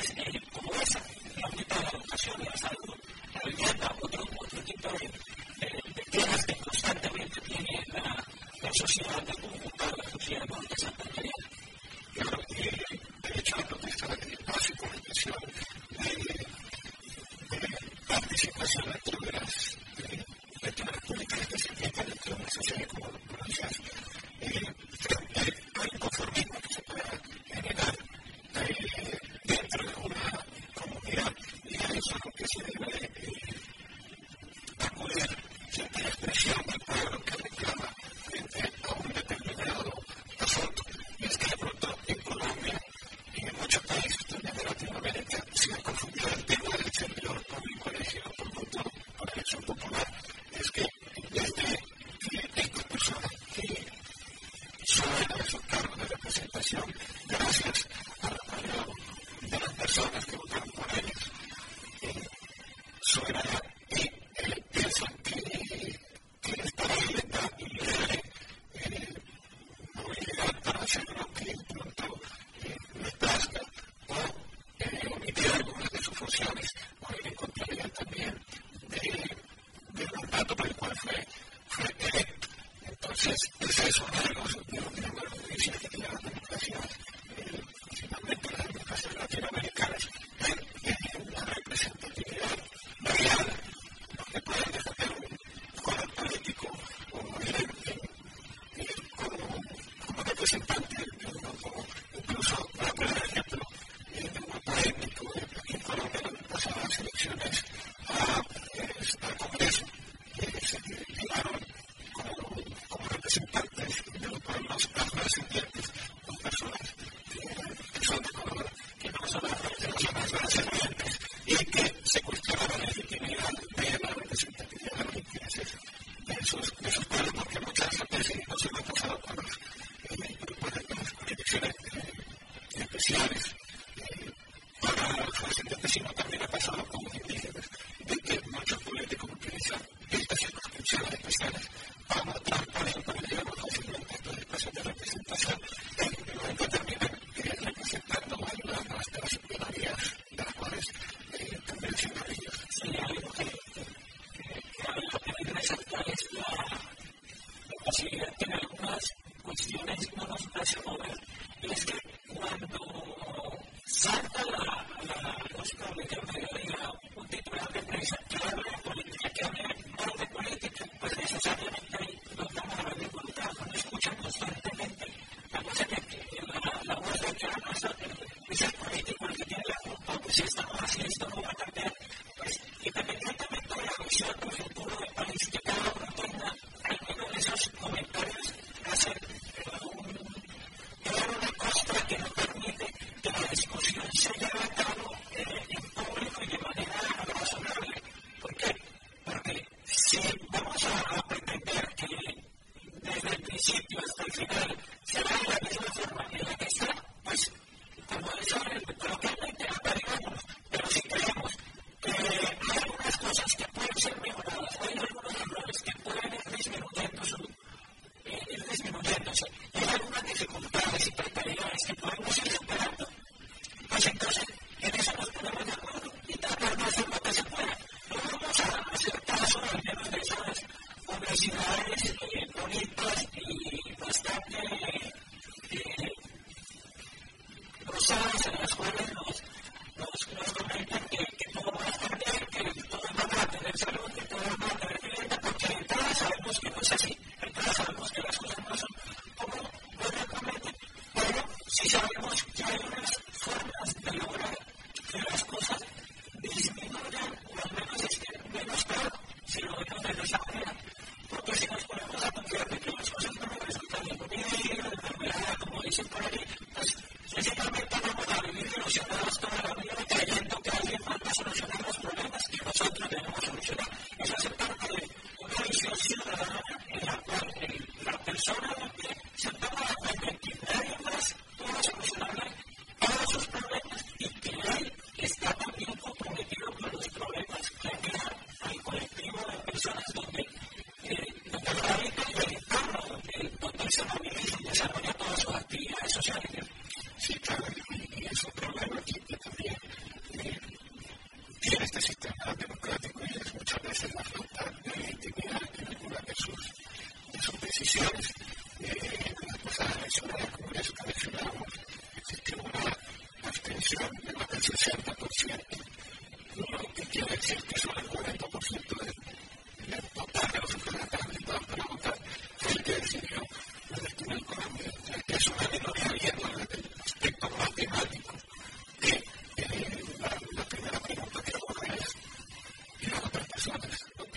his name Gracias a su cargo de representación, gracias a, a, a las personas que votaron.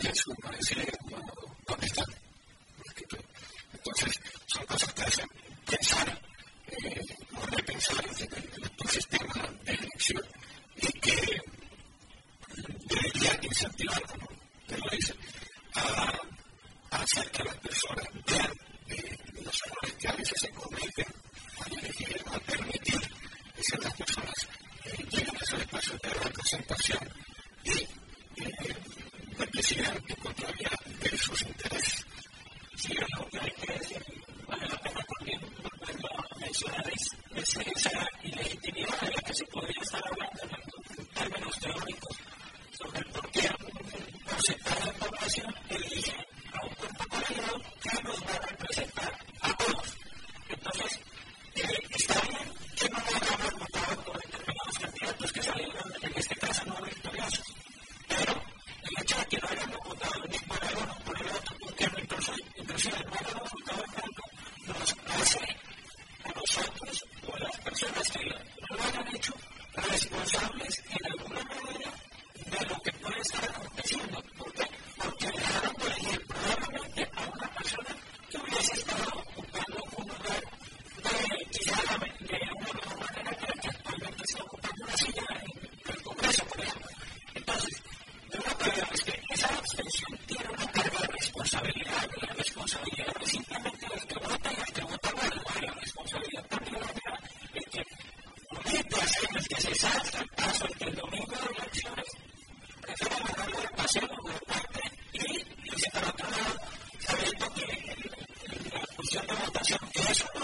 This reminds me Yes.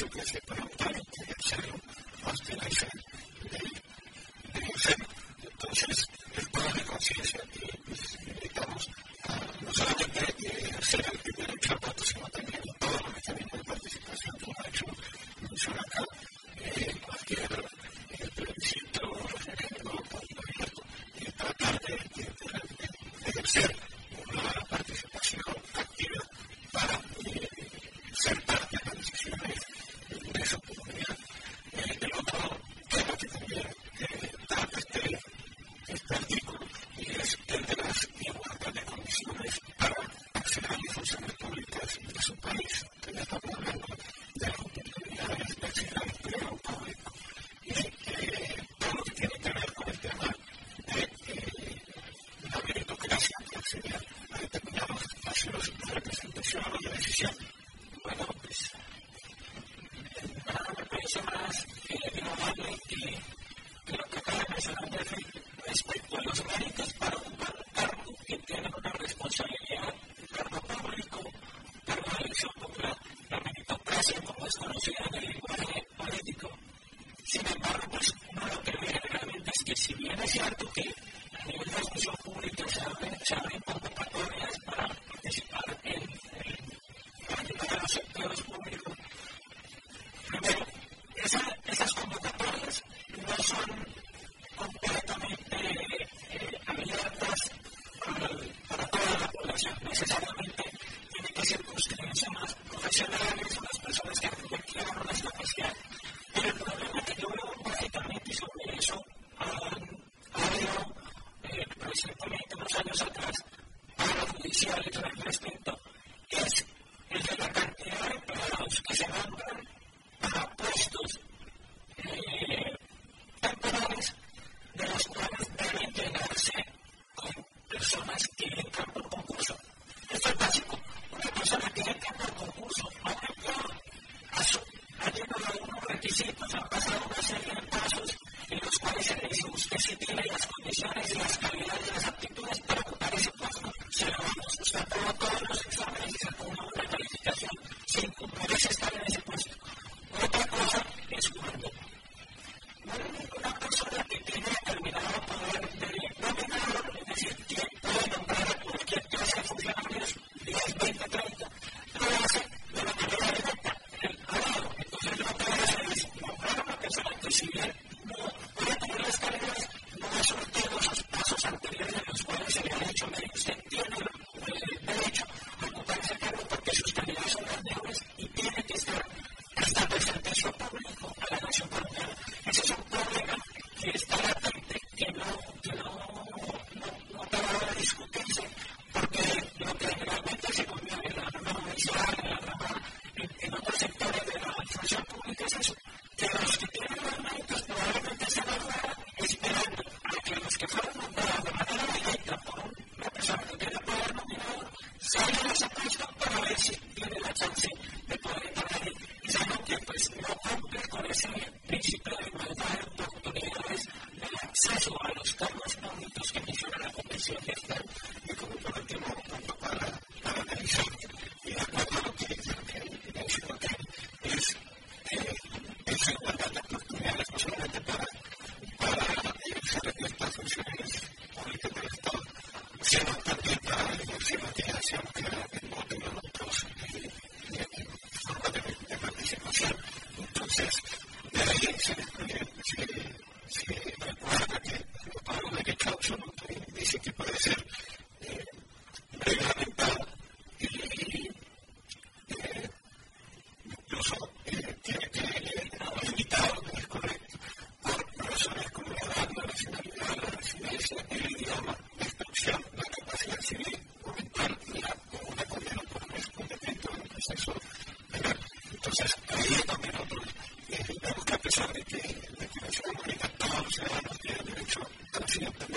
De Entonces, el de conciencia que أن الشعر لا شيء وأنا